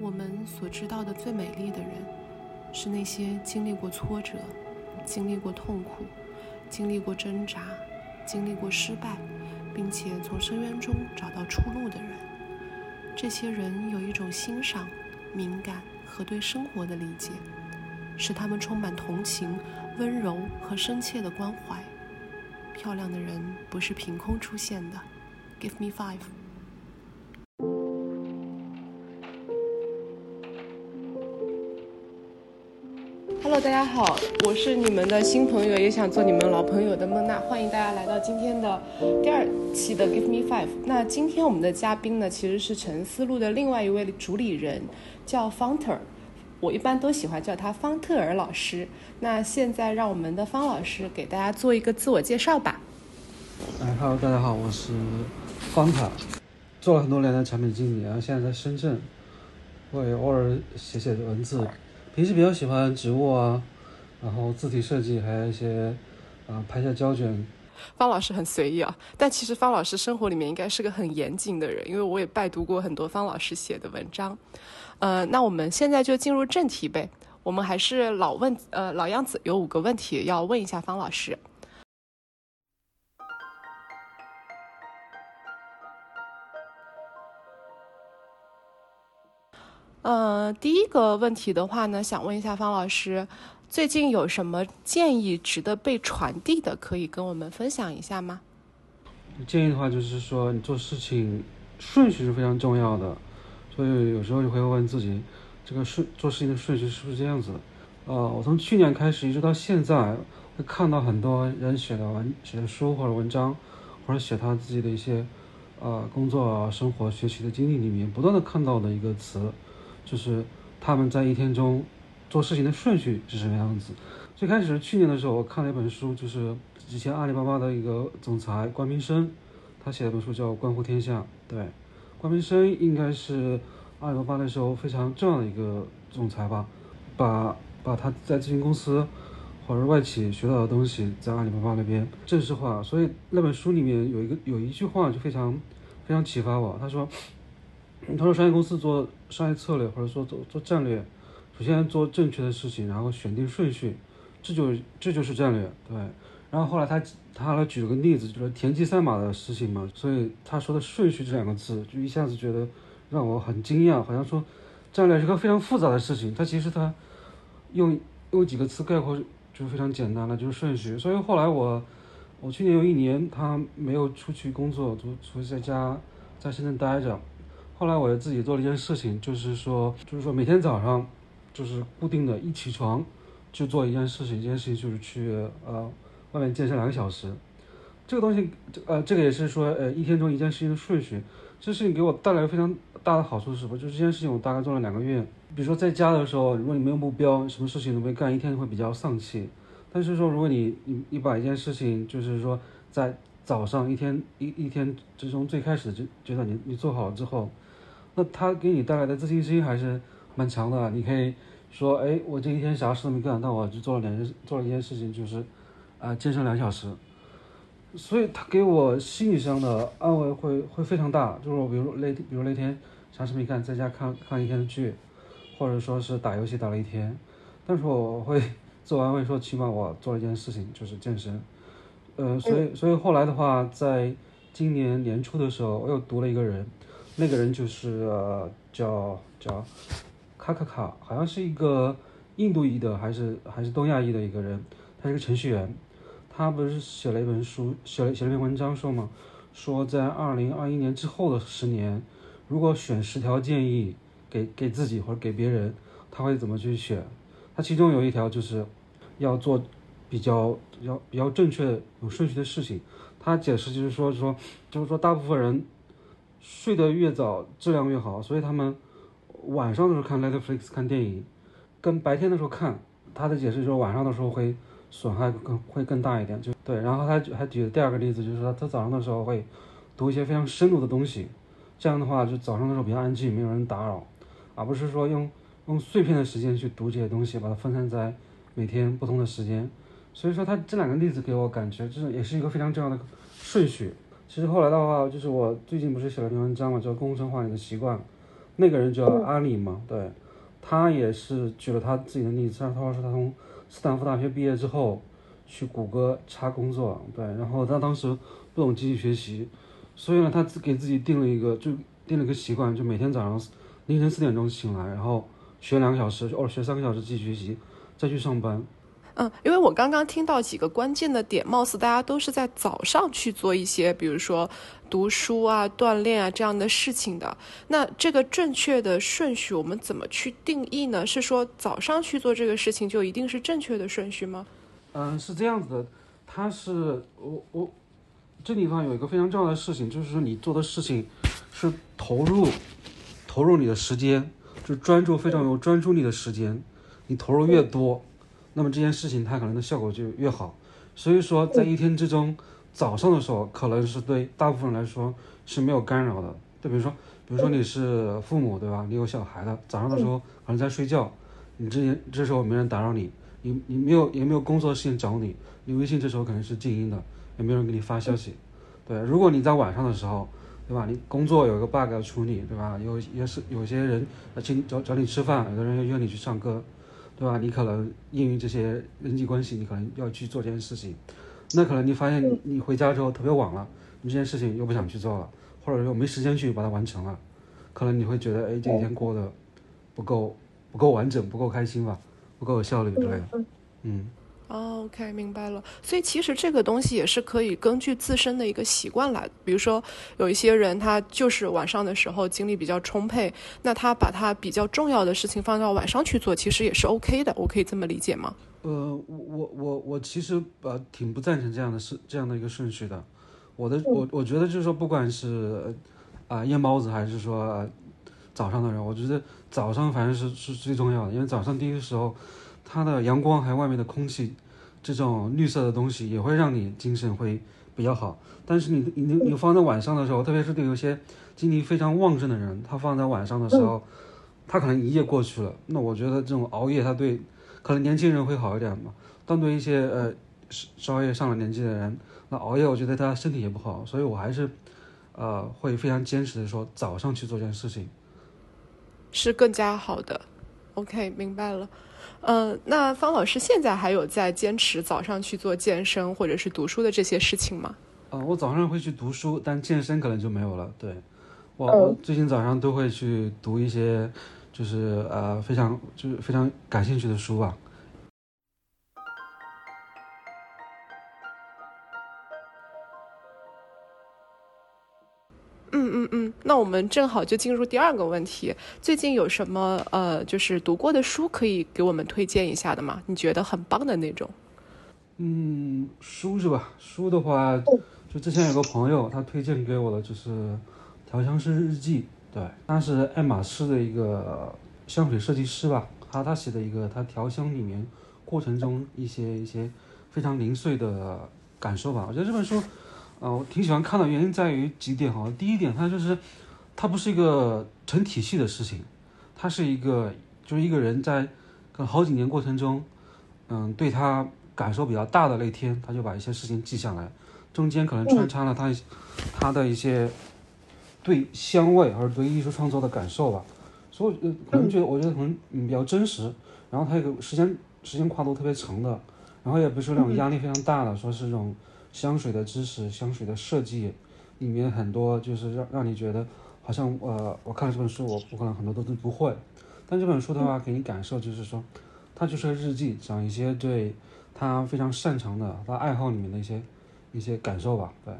我们所知道的最美丽的人，是那些经历过挫折、经历过痛苦、经历过挣扎、经历过失败，并且从深渊中找到出路的人。这些人有一种欣赏、敏感和对生活的理解，使他们充满同情、温柔和深切的关怀。漂亮的人不是凭空出现的。Give me five。大家好，我是你们的新朋友，也想做你们老朋友的孟娜，欢迎大家来到今天的第二期的 Give Me Five。那今天我们的嘉宾呢，其实是沉思路的另外一位主理人，叫方特尔，我一般都喜欢叫他方特尔老师。那现在让我们的方老师给大家做一个自我介绍吧。哎哈喽大家好，我是方特，做了很多年的产品经理，然后现在在深圳，会偶尔写写文字。平时比较喜欢植物啊，然后字体设计，还有一些啊拍下胶卷。方老师很随意啊，但其实方老师生活里面应该是个很严谨的人，因为我也拜读过很多方老师写的文章。呃，那我们现在就进入正题呗。我们还是老问呃老样子，有五个问题要问一下方老师。呃，第一个问题的话呢，想问一下方老师，最近有什么建议值得被传递的，可以跟我们分享一下吗？建议的话就是说，你做事情顺序是非常重要的，所以有时候就会问自己，这个顺做事情的顺序是不是这样子？呃，我从去年开始一直到现在，会看到很多人写的文、写的书或者文章，或者写他自己的一些呃工作、生活、学习的经历里面，不断的看到的一个词。就是他们在一天中做事情的顺序是什么样子。最开始去年的时候，我看了一本书，就是之前阿里巴巴的一个总裁关斌生，他写了本书叫《关乎天下》。对，关斌生应该是阿里巴巴那时候非常重要的一个总裁吧，把把他在咨询公司或者外企学到的东西在阿里巴巴那边正式化。所以那本书里面有一个有一句话就非常非常启发我，他说。他说：“商业公司做商业策略，或者说做做战略，首先做正确的事情，然后选定顺序，这就这就是战略，对。然后后来他他来举了个例子，就是田忌赛马的事情嘛。所以他说的顺序这两个字，就一下子觉得让我很惊讶，好像说战略是个非常复杂的事情。他其实他用用几个词概括就非常简单了，就是顺序。所以后来我我去年有一年他没有出去工作，就除在家在深圳待着。”后来我自己做了一件事情，就是说，就是说每天早上，就是固定的一起床就做一件事情，一件事情就是去呃外面健身两个小时。这个东西，呃，这个也是说，呃，一天中一件事情的顺序。这事情给我带来非常大的好处是什么？就是这件事情我大概做了两个月。比如说在家的时候，如果你没有目标，什么事情都没干，一天会比较丧气。但是说，如果你你你把一件事情，就是说在早上一天一一天之中最开始就觉得你你做好了之后。那他给你带来的自信心还是蛮强的。你可以说，哎，我这一天啥事都没干，但我就做了两件，做了一件事情，就是，啊，健身两小时。所以他给我心理上的安慰会会非常大。就是我，比如那，比如那天啥事没干，在家看看一天的剧，或者说是打游戏打了一天，但是我会 自我安慰说，起码我做了一件事情，就是健身。呃，所以，所以后来的话，在今年年初的时候，我又读了一个人。那个人就是呃叫叫卡卡卡，好像是一个印度裔的还是还是东亚裔的一个人，他是个程序员，他不是写了一本书，写了写了篇文章说嘛，说在二零二一年之后的十年，如果选十条建议给给自己或者给别人，他会怎么去选？他其中有一条就是要做比较要比较正确有顺序的事情。他解释就是说说就是说大部分人。睡得越早，质量越好，所以他们晚上的时候看 Netflix 看电影，跟白天的时候看，他的解释就是晚上的时候会损害更会更大一点，就对。然后他还举了第二个例子，就是说他早上的时候会读一些非常深入的东西，这样的话就早上的时候比较安静，没有人打扰，而不是说用用碎片的时间去读这些东西，把它分散在每天不同的时间。所以说他这两个例子给我感觉，就是也是一个非常重要的顺序。其实后来的话，就是我最近不是写了篇文章嘛，叫《工程化你的习惯》，那个人叫阿里嘛，对，他也是举了他自己的例子，他说是他从斯坦福大学毕业之后去谷歌查工作，对，然后他当时不懂机器学习，所以呢，他自给自己定了一个就定了个习惯，就每天早上凌晨四点钟醒来，然后学两个小时，或者学三个小时机器学习，再去上班。嗯，因为我刚刚听到几个关键的点，貌似大家都是在早上去做一些，比如说读书啊、锻炼啊这样的事情的。那这个正确的顺序，我们怎么去定义呢？是说早上去做这个事情就一定是正确的顺序吗？嗯，是这样子的，它是我我这地方有一个非常重要的事情，就是说你做的事情是投入投入你的时间，就专注非常有专注力的时间，你投入越多。那么这件事情它可能的效果就越好，所以说在一天之中，早上的时候可能是对大部分人来说是没有干扰的。就比如说，比如说你是父母对吧？你有小孩的，早上的时候可能在睡觉，你这这时候没人打扰你，你你没有也没有工作的事情找你，你微信这时候可能是静音的，也没有人给你发消息。对，如果你在晚上的时候，对吧？你工作有一个 bug 要处理，对吧？有也是有些人要请找找你吃饭，有的人要约你去唱歌。对吧？你可能因为这些人际关系，你可能要去做这件事情，那可能你发现你回家之后特别晚了，你这件事情又不想去做了，或者说没时间去把它完成了，可能你会觉得，哎，这一天过得不够不够完整，不够开心吧，不够有效率之类的，嗯。OK，明白了。所以其实这个东西也是可以根据自身的一个习惯来的。比如说，有一些人他就是晚上的时候精力比较充沛，那他把他比较重要的事情放到晚上去做，其实也是 OK 的。我可以这么理解吗？呃，我我我我其实呃挺不赞成这样的事这样的一个顺序的。我的我我觉得就是说，不管是啊夜猫子还是说早上的人，我觉得早上反正是是最重要的，因为早上第一个时候。它的阳光还有外面的空气，这种绿色的东西也会让你精神会比较好。但是你你你放在晚上的时候，特别是对有些精力非常旺盛的人，他放在晚上的时候，他可能一夜过去了。那我觉得这种熬夜，他对可能年轻人会好一点嘛，但对一些呃稍微上了年纪的人，那熬夜我觉得他身体也不好。所以我还是呃会非常坚持的说，早上去做这件事情是更加好的。OK，明白了。嗯，那方老师现在还有在坚持早上去做健身或者是读书的这些事情吗？啊，我早上会去读书，但健身可能就没有了。对，我最近早上都会去读一些，就是呃非常就是非常感兴趣的书吧。嗯嗯嗯，那我们正好就进入第二个问题。最近有什么呃，就是读过的书可以给我们推荐一下的吗？你觉得很棒的那种？嗯，书是吧？书的话，就之前有个朋友他推荐给我的就是《调香师日记》，对，他是爱马仕的一个香水设计师吧，他他写的一个他调香里面过程中一些一些非常零碎的感受吧。我觉得这本书。啊，我挺喜欢看的原因在于几点哈。第一点，它就是，它不是一个成体系的事情，它是一个就是一个人在跟好几年过程中，嗯，对他感受比较大的那天，他就把一些事情记下来，中间可能穿插了他他的一些对香味或者对艺术创作的感受吧。所以可能觉得我觉得可能嗯比较真实，然后它有个时间时间跨度特别长的，然后也不是那种压力非常大的，说是这种。香水的知识，香水的设计，里面很多就是让让你觉得好像呃，我看了这本书，我我可能很多都都不会，但这本书的话给你感受就是说，它就是个日记，讲一些对他非常擅长的他爱好里面的一些一些感受吧，对。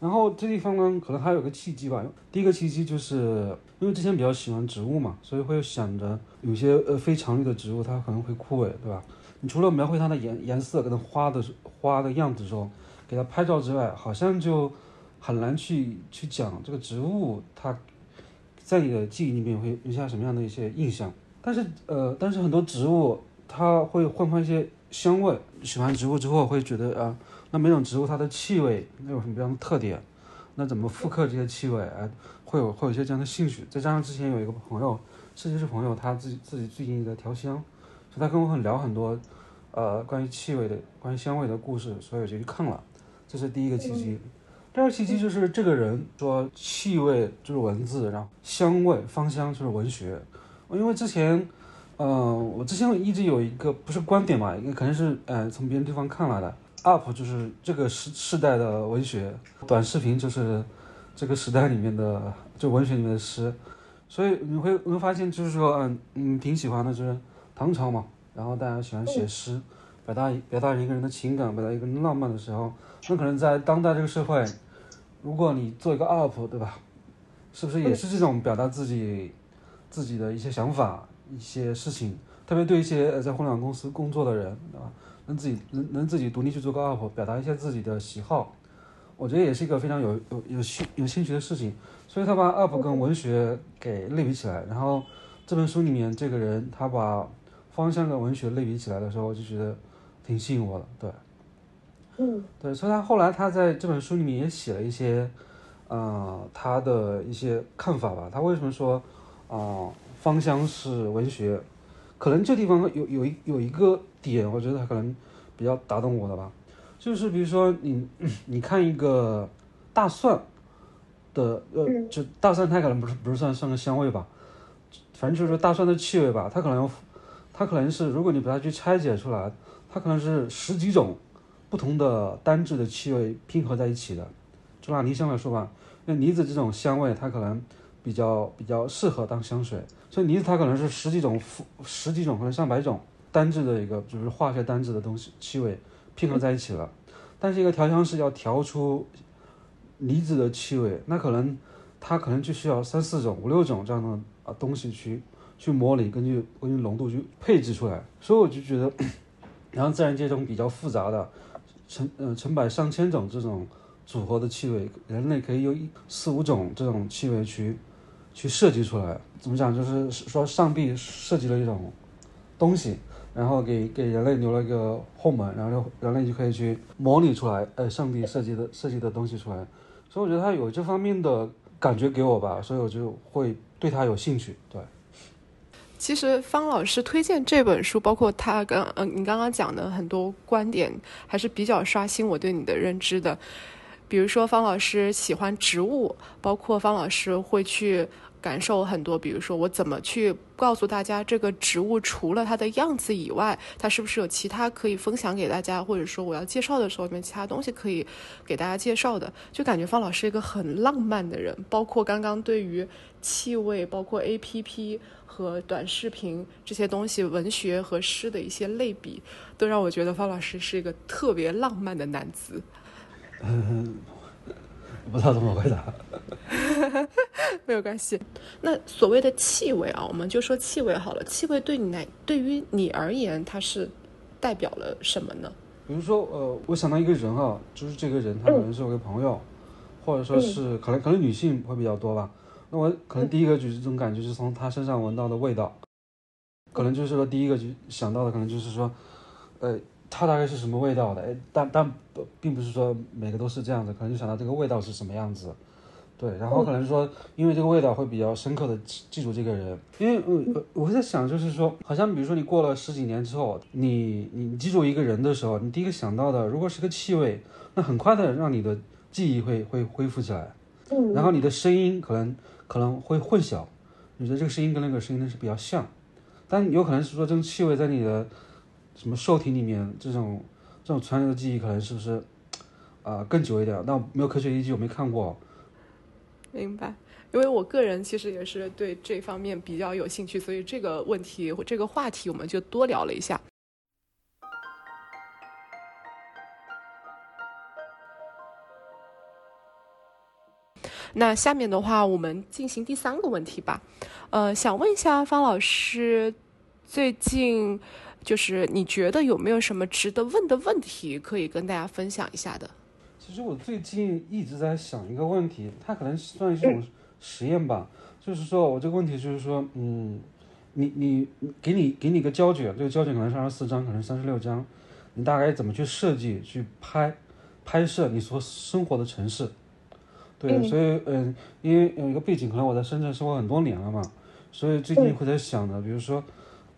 然后这地方呢，可能还有个契机吧。第一个契机就是因为之前比较喜欢植物嘛，所以会想着有些呃非常绿的植物它可能会枯萎，对吧？你除了描绘它的颜颜色跟它花的花的样子时候。给它拍照之外，好像就很难去去讲这个植物它在你的记忆里面会留下什么样的一些印象。但是呃，但是很多植物它会换换一些香味。喜欢植物之后会觉得啊，那每种植物它的气味那有什么样的特点？那怎么复刻这些气味？哎，会有会有一些这样的兴趣。再加上之前有一个朋友，设计师朋友，他自己自己最近在调香，所以他跟我很聊很多呃关于气味的、关于香味的故事，所以我就去看了。这是第一个契机，第二契机就是这个人说气味就是文字，然后香味芳香就是文学。因为之前，嗯，我之前一直有一个不是观点嘛，应该可能是呃从别的地方看来的。UP 就是这个时时代的文学，短视频就是这个时代里面的就文学里面的诗。所以你会你会发现，就是说，嗯嗯，挺喜欢的就是唐朝嘛，然后大家喜欢写诗，表达表达一个人的情感，表达一个人浪漫的时候，那可能在当代这个社会。如果你做一个 UP，对吧？是不是也是这种表达自己自己的一些想法、一些事情？特别对一些在互联网公司工作的人，对吧？能自己能能自己独立去做个 UP，表达一些自己的喜好，我觉得也是一个非常有有有兴有兴趣的事情。所以他把 UP 跟文学给类比起来，然后这本书里面这个人他把方向跟文学类比起来的时候，我就觉得挺吸引我的，对。嗯，对，所以他后来他在这本书里面也写了一些，呃，他的一些看法吧。他为什么说，啊，芳香是文学？可能这地方有有一有一个点，我觉得他可能比较打动我的吧。就是比如说你 你看一个大蒜的，呃，就大蒜它可能不是不是算算个香味吧，反正就是说大蒜的气味吧，它可能它可能是如果你把它去拆解出来，它可能是十几种。不同的单质的气味拼合在一起的，就拿梨香来说吧，那梨子这种香味，它可能比较比较适合当香水，所以梨子它可能是十几种、十几种可能上百种单质的一个就是化学单质的东西气味拼合在一起了。但是一个调香师要调出梨子的气味，那可能它可能就需要三四种、五六种这样的啊东西去去模拟，根据根据浓度去配置出来。所以我就觉得，然后自然界中比较复杂的。成呃成百上千种这种组合的气味，人类可以用一四五种这种气味去去设计出来。怎么讲？就是说上帝设计了一种东西，然后给给人类留了一个后门，然后人类就可以去模拟出来，呃，上帝设计的设计的东西出来。所以我觉得他有这方面的感觉给我吧，所以我就会对他有兴趣。对。其实方老师推荐这本书，包括他刚嗯你刚刚讲的很多观点，还是比较刷新我对你的认知的。比如说方老师喜欢植物，包括方老师会去。感受很多，比如说我怎么去告诉大家这个植物除了它的样子以外，它是不是有其他可以分享给大家，或者说我要介绍的时候有没有其他东西可以给大家介绍的？就感觉方老师一个很浪漫的人，包括刚刚对于气味，包括 A P P 和短视频这些东西，文学和诗的一些类比，都让我觉得方老师是一个特别浪漫的男子。不知道怎么回答，没有关系。那所谓的气味啊，我们就说气味好了。气味对你来，对于你而言，它是代表了什么呢？比如说，呃，我想到一个人啊，就是这个人，他可能是我的朋友，或者说是可能可能女性会比较多吧。那我可能第一个就是这种感觉，是从他身上闻到的味道，可能就是说第一个就想到的，可能就是说，呃。他大概是什么味道的？哎，但但不并不是说每个都是这样子，可能就想到这个味道是什么样子，对，然后可能说因为这个味道会比较深刻的记记住这个人，因为我我在想就是说，好像比如说你过了十几年之后，你你记住一个人的时候，你第一个想到的如果是个气味，那很快的让你的记忆会会恢复起来，嗯，然后你的声音可能可能会混淆，你觉得这个声音跟那个声音是比较像，但有可能是说这种气味在你的。什么受体里面这种这种传留的记忆可能是不是啊更久一点？但没有科学依据，我没看过。明白，因为我个人其实也是对这方面比较有兴趣，所以这个问题这个话题我们就多聊了一下。那下面的话，我们进行第三个问题吧。呃，想问一下方老师，最近。就是你觉得有没有什么值得问的问题可以跟大家分享一下的？其实我最近一直在想一个问题，它可能算是一种实验吧。就是说我这个问题就是说，嗯，你你给你给你个胶卷，这个胶卷可能是二十四张，可能三十六张，你大概怎么去设计去拍拍摄你所生活的城市？对，所以嗯，因为有一个背景，可能我在深圳生活很多年了嘛，所以最近会在想的，比如说。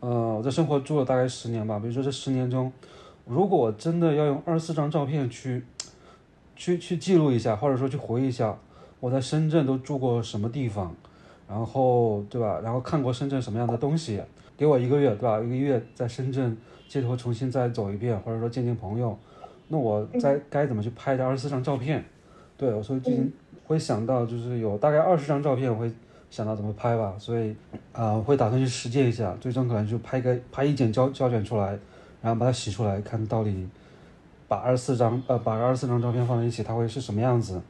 呃，我在生活住了大概十年吧。比如说这十年中，如果我真的要用二十四张照片去去去记录一下，或者说去回忆一下我在深圳都住过什么地方，然后对吧？然后看过深圳什么样的东西，给我一个月对吧？一个月在深圳街头重新再走一遍，或者说见见朋友，那我在该怎么去拍这二十四张照片？对，我说最近会想到就是有大概二十张照片，我会想到怎么拍吧，所以啊会打算去实践一下，最终可能就拍个拍一卷胶胶卷出来，然后把它洗出来，看到底把二十四张呃把二十四张照片放在一起，它会是什么样子。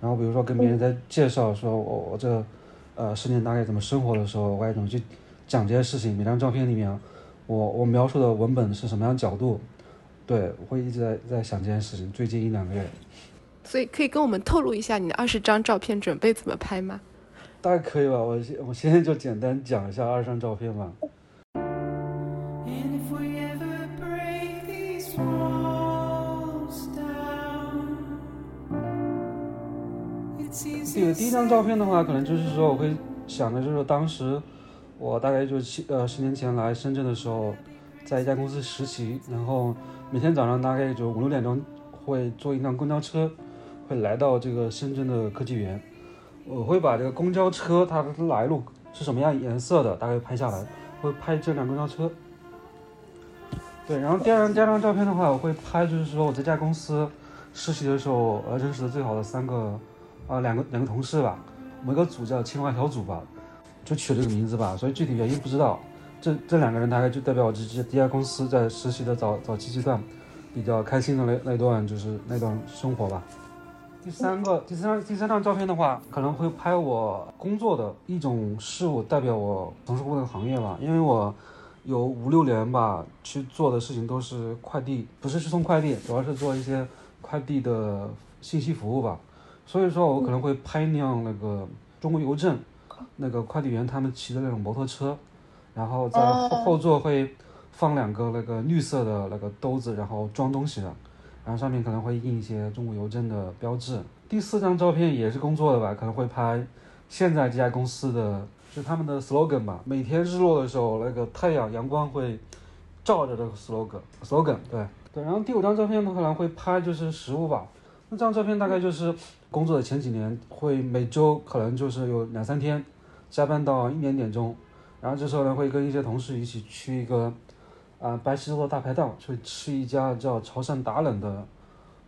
然后比如说跟别人在介绍说我我这呃十年大概怎么生活的时候，我该怎么去讲这些事情，每张照片里面我我描述的文本是什么样角度，对我会一直在在想这件事情，最近一两个月。所以可以跟我们透露一下你的二十张照片准备怎么拍吗？大概可以吧，我先我现在就简单讲一下二十张照片吧。第第一张照片的话，可能就是说我会想的就是当时我大概就七呃十年前来深圳的时候，在一家公司实习，然后每天早上大概就五六点钟会坐一辆公交车。会来到这个深圳的科技园，我会把这个公交车它的来路是什么样颜色的大概拍下来，会拍这辆公交车。对，然后第二张第二张照片的话，我会拍就是说我在这家公司实习的时候呃认识的最好的三个啊两个两个同事吧，我们一个组叫青蛙小组吧，就取这个名字吧，所以具体原因不知道。这这两个人大概就代表我这这第一家公司在实习的早早期阶段比较开心的那那段就是那段生活吧。第三个，第三第三张照片的话，可能会拍我工作的一种事物，代表我从事过的行业吧。因为我有五六年吧，去做的事情都是快递，不是去送快递，主要是做一些快递的信息服务吧。所以说我可能会拍一辆那个中国邮政那个快递员他们骑的那种摩托车，然后在后后座会放两个那个绿色的那个兜子，然后装东西的。然后上面可能会印一些中国邮政的标志。第四张照片也是工作的吧，可能会拍现在这家公司的，就他们的 slogan 吧。每天日落的时候，那个太阳阳光会照着这个 slogan，slogan 对对。然后第五张照片呢，可能会拍就是食物吧。那张照片大概就是工作的前几年，会每周可能就是有两三天加班到一点点钟，然后这时候呢会跟一些同事一起去一个。啊，白石洲的大排档去吃一家叫潮汕打冷的，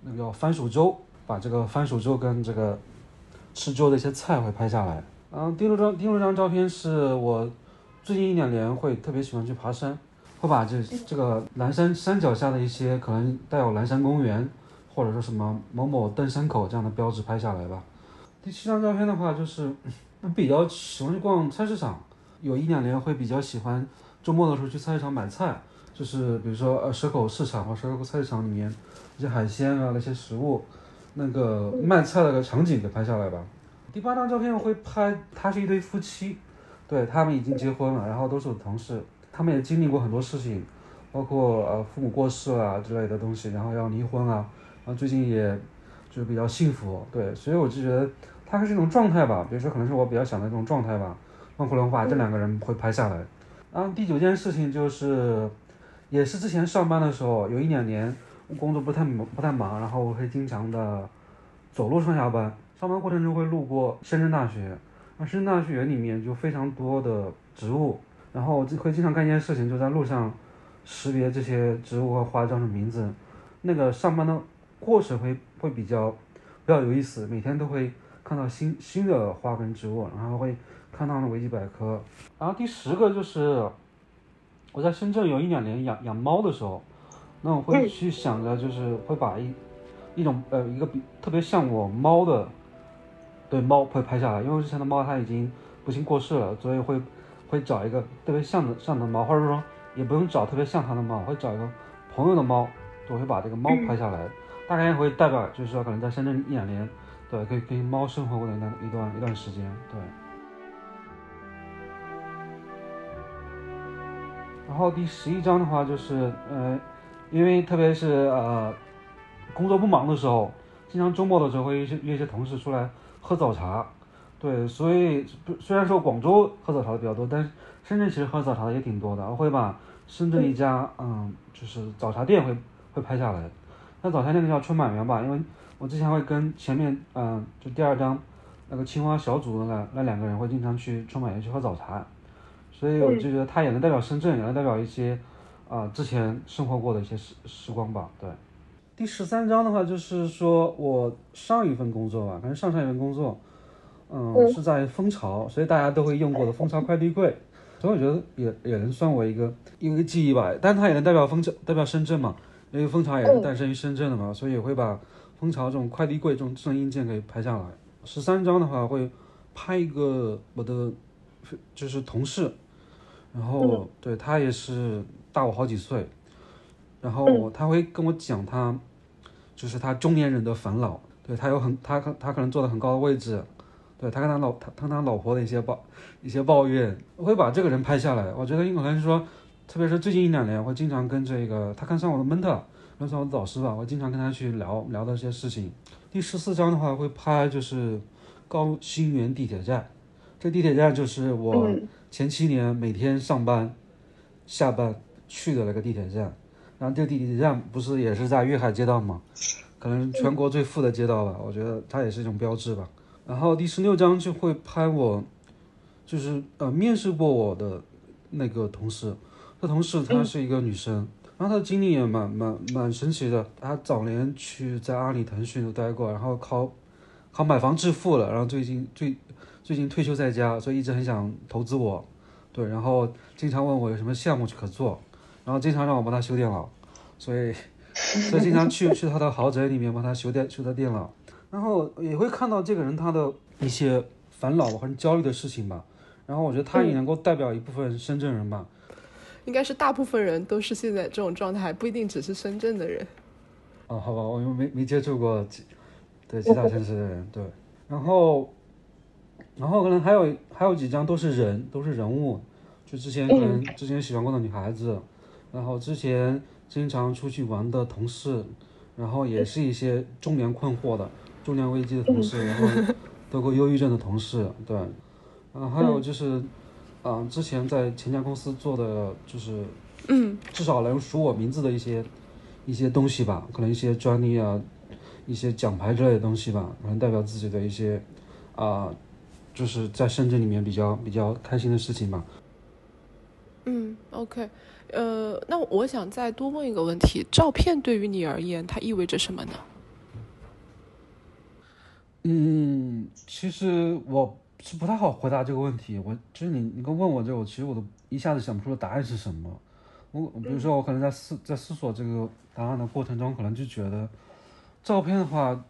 那个番薯粥，把这个番薯粥跟这个吃粥的一些菜会拍下来。嗯，第六张第六张照片是我最近一两年会特别喜欢去爬山，会把这这个蓝山山脚下的一些可能带有蓝山公园或者说什么某某登山口这样的标志拍下来吧。第七张照片的话就是比较喜欢去逛菜市场，有一两年会比较喜欢周末的时候去菜市场买菜。就是比如说呃蛇口市场或蛇口菜市场里面一些海鲜啊那些食物，那个卖菜的个场景给拍下来吧。第八张照片会拍，他是一对夫妻，对他们已经结婚了，然后都是我的同事，他们也经历过很多事情，包括呃父母过世啊之类的东西，然后要离婚啊，然后最近也就是比较幸福，对，所以我就觉得他是一种状态吧，比如说可能是我比较想的这种状态吧，那可能把这两个人会拍下来。然后第九件事情就是。也是之前上班的时候，有一两年工作不太忙，不太忙，然后我会经常的走路上下班。上班过程中会路过深圳大学，那深圳大学里面就非常多的植物，然后就会经常干一件事情，就在路上识别这些植物和花叫什么名字。那个上班的过程会会比较比较有意思，每天都会看到新新的花跟植物，然后会看到那维基百科。然后第十个就是。我在深圳有一两年养养猫的时候，那我会去想着，就是会把一一种呃一个比特别像我猫的对猫会拍下来，因为之前的猫它已经不幸过世了，所以会会找一个特别像的像的猫，或者说也不用找特别像它的猫，会找一个朋友的猫，我会把这个猫拍下来，大概会代表就是说可能在深圳一两年，对，可以跟猫生活过的一段一段一段时间，对。然后第十一章的话就是，呃，因为特别是呃，工作不忙的时候，经常周末的时候会约些约一些同事出来喝早茶，对，所以虽然说广州喝早茶的比较多，但是深圳其实喝早茶的也挺多的。我会把深圳一家嗯，就是早茶店会会拍下来。那早茶店叫春满园吧，因为我之前会跟前面嗯、就第二章那个青蛙小组的那那两个人会经常去春满园去喝早茶，所以我就觉得他也能代表深圳，也能代表一些啊、之前生活过的一些时时光吧。对，第十三章的话就是说我上一份工作吧，反正上上一份工作，嗯，是在蜂巢，所以大家都会用过的蜂巢快递柜。所以我觉得也也能算我一个一个记忆吧，但它也能代表蜂巢，代表深圳嘛，因为蜂巢也是诞生于深圳的嘛，所以也会把蜂巢这种快递柜这种这种硬件给拍下来。十三章的话会拍一个我的就是同事，然后对他也是大我好几岁，然后他会跟我讲他就是他中年人的烦恼，对他有很他可他可能坐在很高的位置，对他跟他老他他跟他老婆的一些抱一些抱怨，我会把这个人拍下来。我觉得可能是说，特别是最近一两年，我经常跟这个他看上我的 mentor，看上我的导师吧，我经常跟他去聊聊的这些事情。第十四章的话会拍就是高新园地铁站，这地铁站就是我前七年每天上班、下班去的那个地铁站。然后这地铁站不是也是在粤海街道吗？可能全国最富的街道吧，我觉得它也是一种标志吧。然后第十六章就会拍我，就是呃面试过我的那个同事，这同事她是一个女生，然后她的经历也蛮蛮蛮神奇的。她早年去在阿里、腾讯都待过，然后靠靠买房致富了，然后最近最最近退休在家，所以一直很想投资我，对，然后经常问我有什么项目可做，然后经常让我帮他修电脑，所以 所以经常去去他的豪宅里面帮他修电修他电脑，然后也会看到这个人他的一些烦恼或者焦虑的事情吧，然后我觉得他也能够代表一部分深圳人吧，应该是大部分人都是现在这种状态，不一定只是深圳的人。哦，好吧，我又没没接触过其对其他城市的人，对，然后然后可能还有还有几张都是人，都是人物，就之前可能之前喜欢过的女孩子，然后之前经常出去玩的同事，然后也是一些中年困惑的、中年危机的同事，然后得过忧郁症的同事，对，啊还有就是，啊、之前在前家公司做的就是，嗯，至少能数我名字的一些一些东西吧，可能一些专利啊，一些奖牌之类的东西吧，可能代表自己的一些啊、就是在深圳里面比较比较开心的事情吧。嗯，OK，呃，那我想再多问一个问题：照片对于你而言，它意味着什么呢？嗯，其实我是不太好回答这个问题。我就是你，你刚问我这个，我其实我都一下子想不出答案是什么。我比如说，我可能在思在思索这个答案的过程中，可能就觉得照片的话，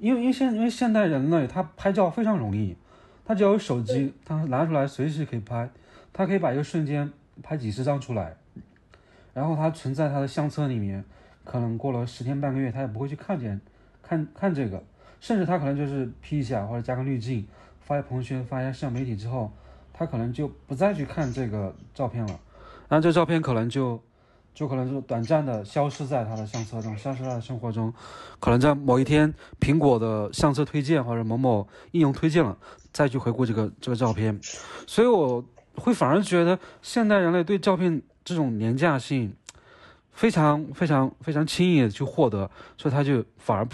因为因为现因为现代人类他拍照非常容易，他只要有手机，他拿出来随时可以拍，他可以把一个瞬间拍几十张出来，然后他存在他的相册里面，可能过了十天半个月，他也不会去看见看看这个，甚至他可能就是 P 一下或者加个滤镜，发在朋友圈，发一下社交媒体之后，他可能就不再去看这个照片了，然后这照片可能就就可能就短暂的消失在他的相册中，消失在生活中，可能在某一天苹果的相册推荐或者某某应用推荐了，再去回顾这个这个照片，所以我会反而觉得现代人类对照片这种廉价性非常非常非常轻易的去获得，所以他就反而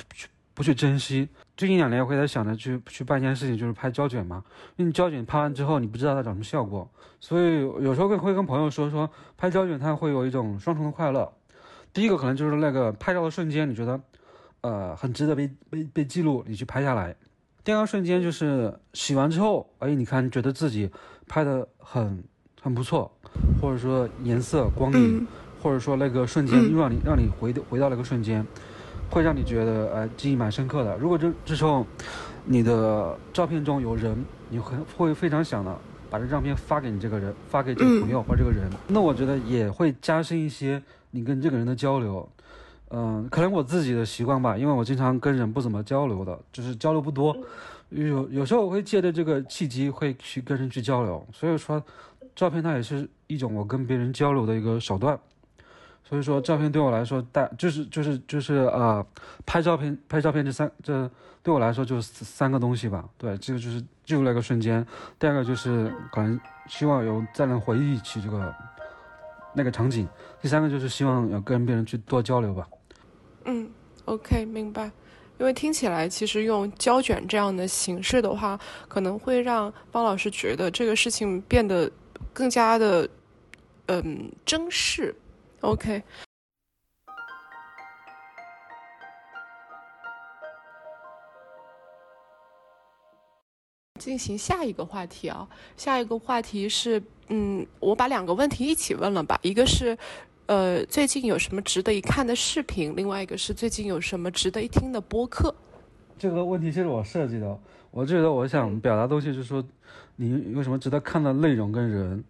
不去珍惜。最近两年我会在想着去去办一件事情，就是拍胶卷嘛，因为你胶卷拍完之后你不知道它长什么效果，所以有时候会会跟朋友说说拍胶卷它会有一种双重的快乐。第一个可能就是那个拍照的瞬间，你觉得呃很值得被被被记录，你去拍下来。第二个瞬间就是洗完之后，哎，你看觉得自己拍的很很不错，或者说颜色光影，或者说那个瞬间又让你让你回回到那个瞬间，会让你觉得呃记忆蛮深刻的。如果这这时候你的照片中有人，你会会非常想的把这照片发给你这个人，发给这个朋友或者这个人，那我觉得也会加深一些你跟这个人的交流。嗯，可能我自己的习惯吧，因为我经常跟人不怎么交流的，就是交流不多。有有时候我会借着这个契机会去跟人去交流，所以说照片它也是一种我跟别人交流的一个手段。所以说照片对我来说，大就是就是就是呃，拍照片拍照片这三这对我来说就是三个东西吧。对，这个就是记录那个瞬间。第二个就是可能希望有再能回忆起这个那个场景。第三个就是希望有跟别人去多交流吧。嗯，OK，明白。因为听起来，其实用胶卷这样的形式的话，可能会让方老师觉得这个事情变得更加的，嗯，真实。OK。进行下一个话题啊，下一个话题是，嗯，我把两个问题一起问了吧，一个是。呃，最近有什么值得一看的视频？另外一个是最近有什么值得一听的播客？这个问题是我设计的。我觉得我想表达东西就是说，你有什么值得看的内容跟人，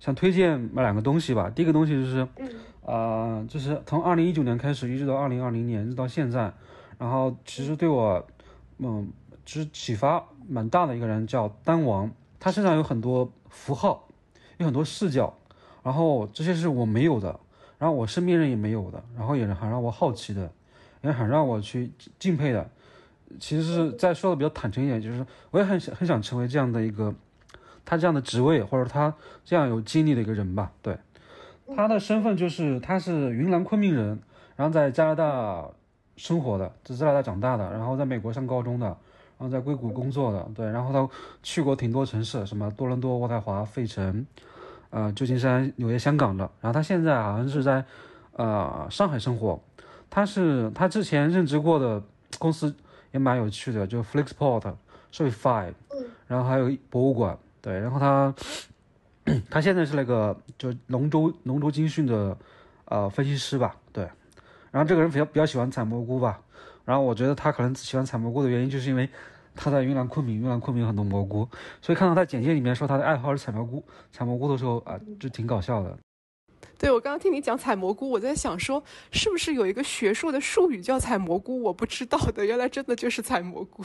想推荐买两个东西吧。第一个东西就是，呃，就是从二零一九年开始一直到二零二零年，直到现在，然后其实对我，嗯，其实启发蛮大的一个人叫丹王，他身上有很多符号，有很多视角，然后这些是我没有的。然后我身边人也没有的，然后也很让我好奇的，也很让我去敬佩的。其实是再说的比较坦诚一点，就是我也很想很想成为这样的一个他这样的职位，或者他这样有经历的一个人吧。对，他的身份就是他是云南昆明人，然后在加拿大生活的，在加拿大长大的，然后在美国上高中的，然后在硅谷工作的。对，然后他去过挺多城市，什么多伦多、渥太华、费城。呃，旧金山、纽约、香港的，然后他现在好像是在，呃，上海生活。他是他之前任职过的公司也蛮有趣的，就 Flexport、s h o p i f y 然后还有博物馆，对。然后他 他现在是那个就龙舟龙舟军训的呃分析师吧，对。然后这个人比较比较喜欢采蘑菇吧，然后我觉得他可能喜欢采蘑菇的原因就是因为。他在云南昆明，云南昆明有很多蘑菇，所以看到他简介里面说他的爱好是采蘑菇，采蘑菇的时候啊，就挺搞笑的。对我刚刚听你讲采蘑菇，我在想说是不是有一个学术的术语叫采蘑菇？我不知道的，原来真的就是采蘑菇。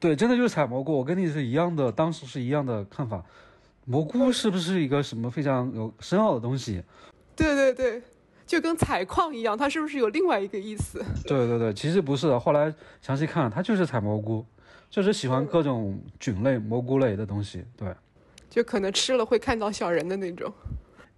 对，真的就是采蘑菇。我跟你是一样的，当时是一样的看法。蘑菇是不是一个什么非常有深奥的东西？对对对，就跟采矿一样，它是不是有另外一个意思？对对对，其实不是的。后来详细看，它就是采蘑菇。就是喜欢各种菌类、蘑菇类的东西，对，就可能吃了会看到小人的那种。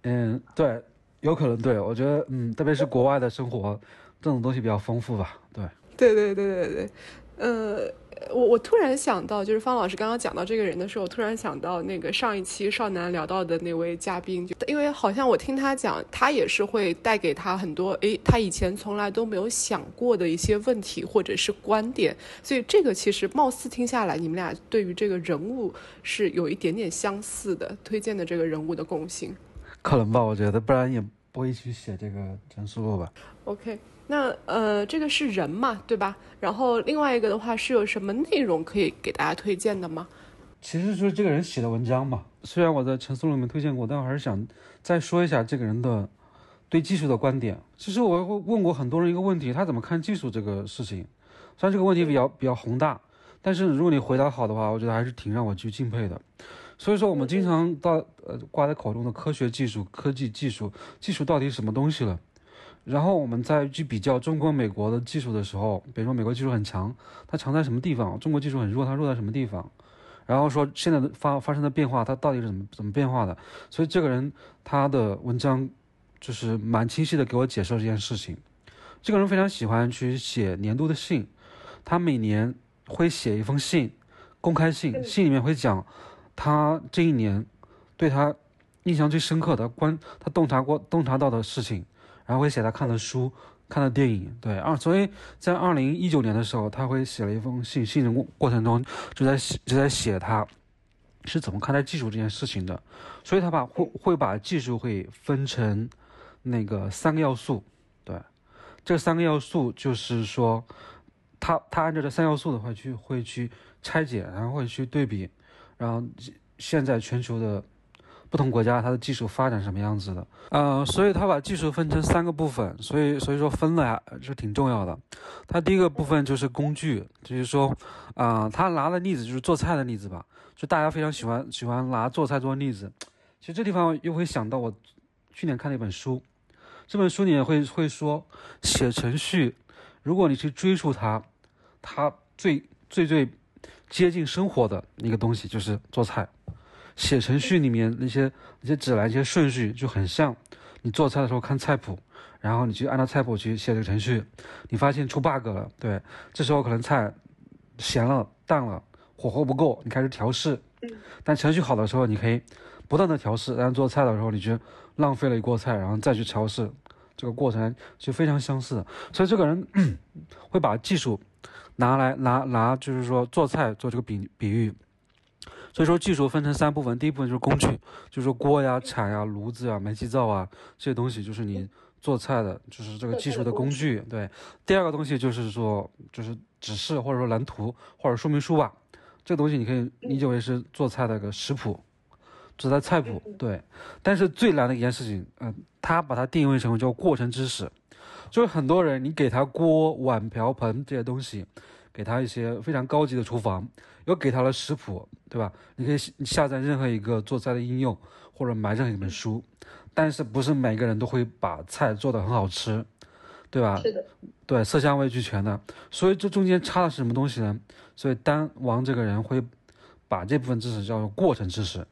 嗯，对，有可能，对我觉得，嗯，特别是国外的生活，这种东西比较丰富吧，对。对对对对对，呃。我我突然想到，就是方老师刚刚讲到这个人的时候，我突然想到那个上一期少男聊到的那位嘉宾，就因为好像我听他讲，他也是会带给他很多，诶，他以前从来都没有想过的一些问题或者是观点，所以这个其实貌似听下来，你们俩对于这个人物是有一点点相似的，推荐的这个人物的共性，可能吧，我觉得，不然也不会去写这个陈思路吧。OK。那呃，这个是人嘛，对吧？然后另外一个的话是有什么内容可以给大家推荐的吗？其实就是这个人写的文章嘛。虽然我在陈思路里面推荐过，但我还是想再说一下这个人的对技术的观点。其实我会问过很多人一个问题：他怎么看技术这个事情？虽然这个问题比较比较宏大，但是如果你回答好的话，我觉得还是挺让我去敬佩的。所以说，我们经常到呃挂在口中的科学技术、科技技术、技术到底什么东西了？然后我们再去比较中国、美国的技术的时候，比如说美国技术很强，它强在什么地方？中国技术很弱，它弱在什么地方？然后说现在的发发生的变化，它到底是怎么怎么变化的？所以这个人他的文章就是蛮清晰的给我解释了这件事情。这个人非常喜欢去写年度的信，他每年会写一封信，公开信，信里面会讲他这一年对他印象最深刻的关他洞察过洞察到的事情。然后会写他看的书、看的电影，对二，所以在二零一九年的时候，他会写了一封信，信的过过程中就在写就在写他是怎么看待技术这件事情的，所以他把会会把技术会分成那个三个要素，对，这三个要素就是说，他他按照这三要素的话去会去拆解，然后会去对比，然后现在全球的。不同国家它的技术发展什么样子的，呃，所以它把技术分成三个部分，所以所以说分了呀是挺重要的。它第一个部分就是工具，就是说，啊，他拿的例子就是做菜的例子吧，就大家非常喜欢喜欢拿做菜做例子。其实这地方又会想到我去年看的一本书，这本书里面会会说，写程序，如果你去追溯它，它最最最接近生活的一个东西就是做菜。写程序里面那些那些指南、一些顺序就很像你做菜的时候看菜谱，然后你去按照菜谱去写这个程序，你发现出 bug 了，对，这时候可能菜咸了、淡了，火候不够，你开始调试。但程序好的时候，你可以不断的调试，但做菜的时候，你就浪费了一锅菜，然后再去调试，这个过程就非常相似。所以这个人 会把技术拿来拿拿，就是说做菜做这个比比喻。所以说技术分成三部分，第一部分就是工具，就是说锅呀、铲呀、炉子呀、煤气灶啊这些东西，就是你做菜的，就是这个技术的工具。对，第二个东西就是说，就是指示或者说蓝图或者说明书吧。这个东西你可以理解为是做菜的一个食谱，做菜菜谱。对，但是最难的一件事情，嗯，他把它定位成为叫过程知识，就是很多人你给他锅碗瓢盆这些东西，给他一些非常高级的厨房，又给他了食谱，对吧？你可以下载任何一个做菜的应用，或者买任何一本书，但是不是每个人都会把菜做得很好吃。对吧？是的，对，色香味俱全的。所以这中间差的是什么东西呢？所以丹王这个人会把这部分知识叫做过程知识。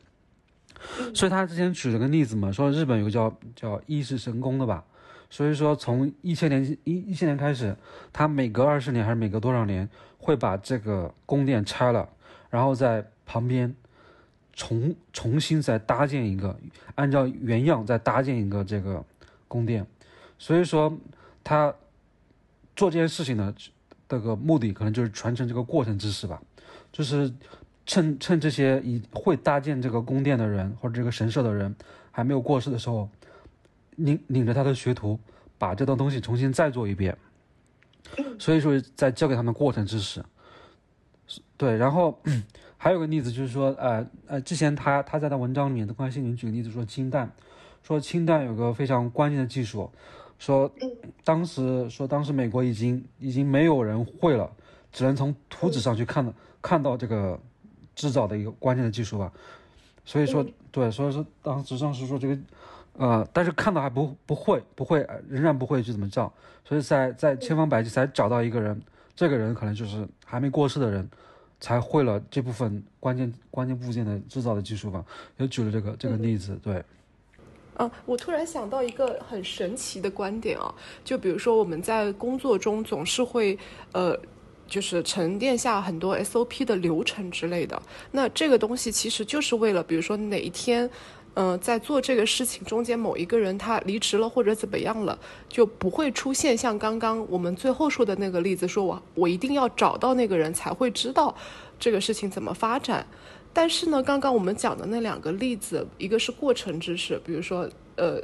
所以他之前举了个例子嘛，说日本有个叫叫伊势神宫的吧。所以说从一千年一一千年开始，他每隔二十年还是每隔多少年会把这个宫殿拆了，然后在旁边重重新再搭建一个，按照原样再搭建一个这个宫殿。所以说。他做这件事情呢，这个目的可能就是传承这个过程知识吧，就是趁趁这些已会搭建这个宫殿的人或者这个神社的人还没有过世的时候，领领着他的学徒把这段东西重新再做一遍，所以说在教给他们过程知识。对，然后还有个例子就是说，呃呃，之前他他在他文章里面的关心里举个例子说氢弹，说氢弹有个非常关键的技术。说，当时说当时美国已经已经没有人会了，只能从图纸上去看到看到这个制造的一个关键的技术吧。所以说，对，所以说当时上是说这个，呃，但是看到还不不会不会仍然不会去怎么造，所以在在千方百计才找到一个人，这个人可能就是还没过世的人，才会了这部分关键关键部件的制造的技术吧。也举了这个这个例子，对。啊，我突然想到一个很神奇的观点啊，就比如说我们在工作中总是会，呃，就是沉淀下很多 SOP 的流程之类的。那这个东西其实就是为了，比如说哪一天，嗯，在做这个事情中间某一个人他离职了或者怎么样了，就不会出现像刚刚我们最后说的那个例子，说我我一定要找到那个人才会知道这个事情怎么发展。但是呢，刚刚我们讲的那两个例子，一个是过程知识，比如说，呃，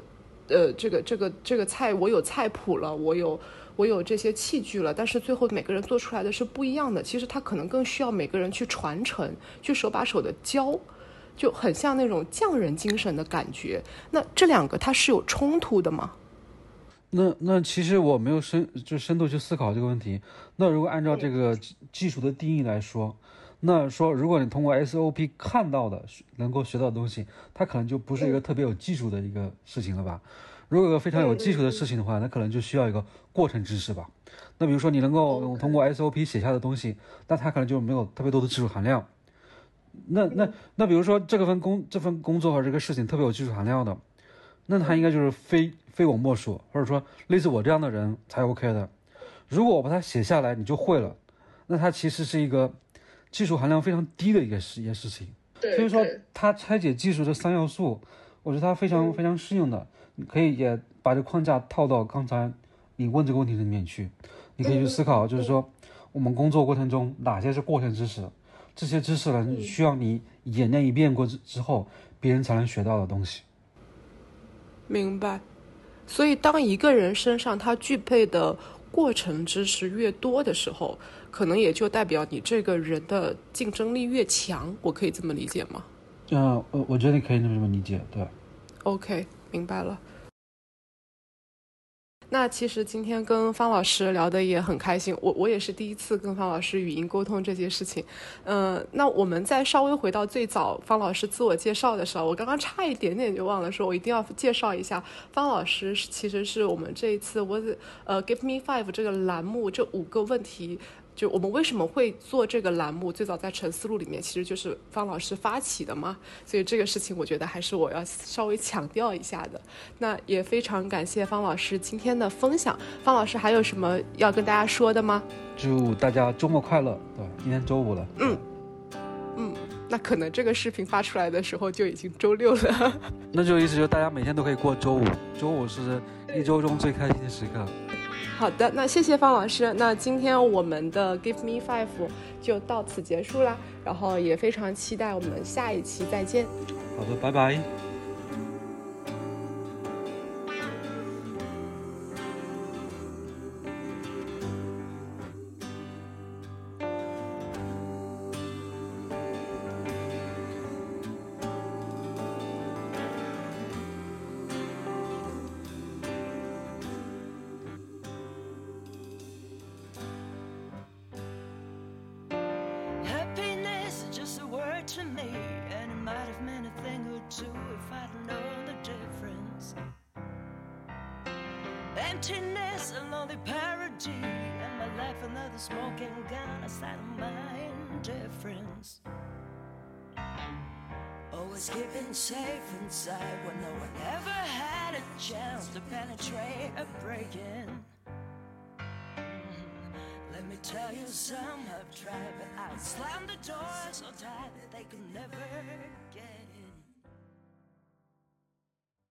呃，这个这个这个菜我有菜谱了，我有我有这些器具了，但是最后每个人做出来的是不一样的。其实他可能更需要每个人去传承，去手把手的教，就很像那种匠人精神的感觉。那这两个它是有冲突的吗？那那其实我没有深就深度去思考这个问题。那如果按照这个技术的定义来说。那说，如果你通过 SOP 看到的能够学到的东西，它可能就不是一个特别有技术的一个事情了吧？如果非常有技术的事情的话，那可能就需要一个过程知识吧。那比如说你能够通过 SOP 写下的东西，那它可能就没有特别多的技术含量。那那那比如说这个份工这份工作和这个事情特别有技术含量的，那他应该就是非非我莫属，或者说类似我这样的人才 OK 的。如果我把它写下来，你就会了，那它其实是一个。技术含量非常低的一个事一件事情，所以说它拆解技术这三要素，我觉得它非常非常适用的，你可以也把这框架套到刚才你问这个问题里面去，你可以去思考，就是说我们工作过程中哪些是过程知识，这些知识呢需要你演练一遍过之之后，别人才能学到的东西。明白，所以当一个人身上他具备的过程知识越多的时候。可能也就代表你这个人的竞争力越强，我可以这么理解吗？嗯，我我觉得你可以这么理解，对。OK，明白了。那其实今天跟方老师聊的也很开心，我我也是第一次跟方老师语音沟通这件事情。嗯，那我们再稍微回到最早方老师自我介绍的时候，我刚刚差一点点就忘了说，我一定要介绍一下方老师，其实是我们这一次我呃 Give Me Five 这个栏目这五个问题就我们为什么会做这个栏目？最早在沉思录里面，其实就是方老师发起的嘛。所以这个事情，我觉得还是我要稍微强调一下的。那也非常感谢方老师今天的分享。方老师还有什么要跟大家说的吗？祝大家周末快乐，对吧？今天周五了。嗯嗯，那可能这个视频发出来的时候就已经周六了。那就意思就是大家每天都可以过周五，周五是一周中最开心的时刻。好的，那谢谢方老师。那今天我们的 Give Me Five 就到此结束啦，然后也非常期待我们下一期再见。好的，拜拜。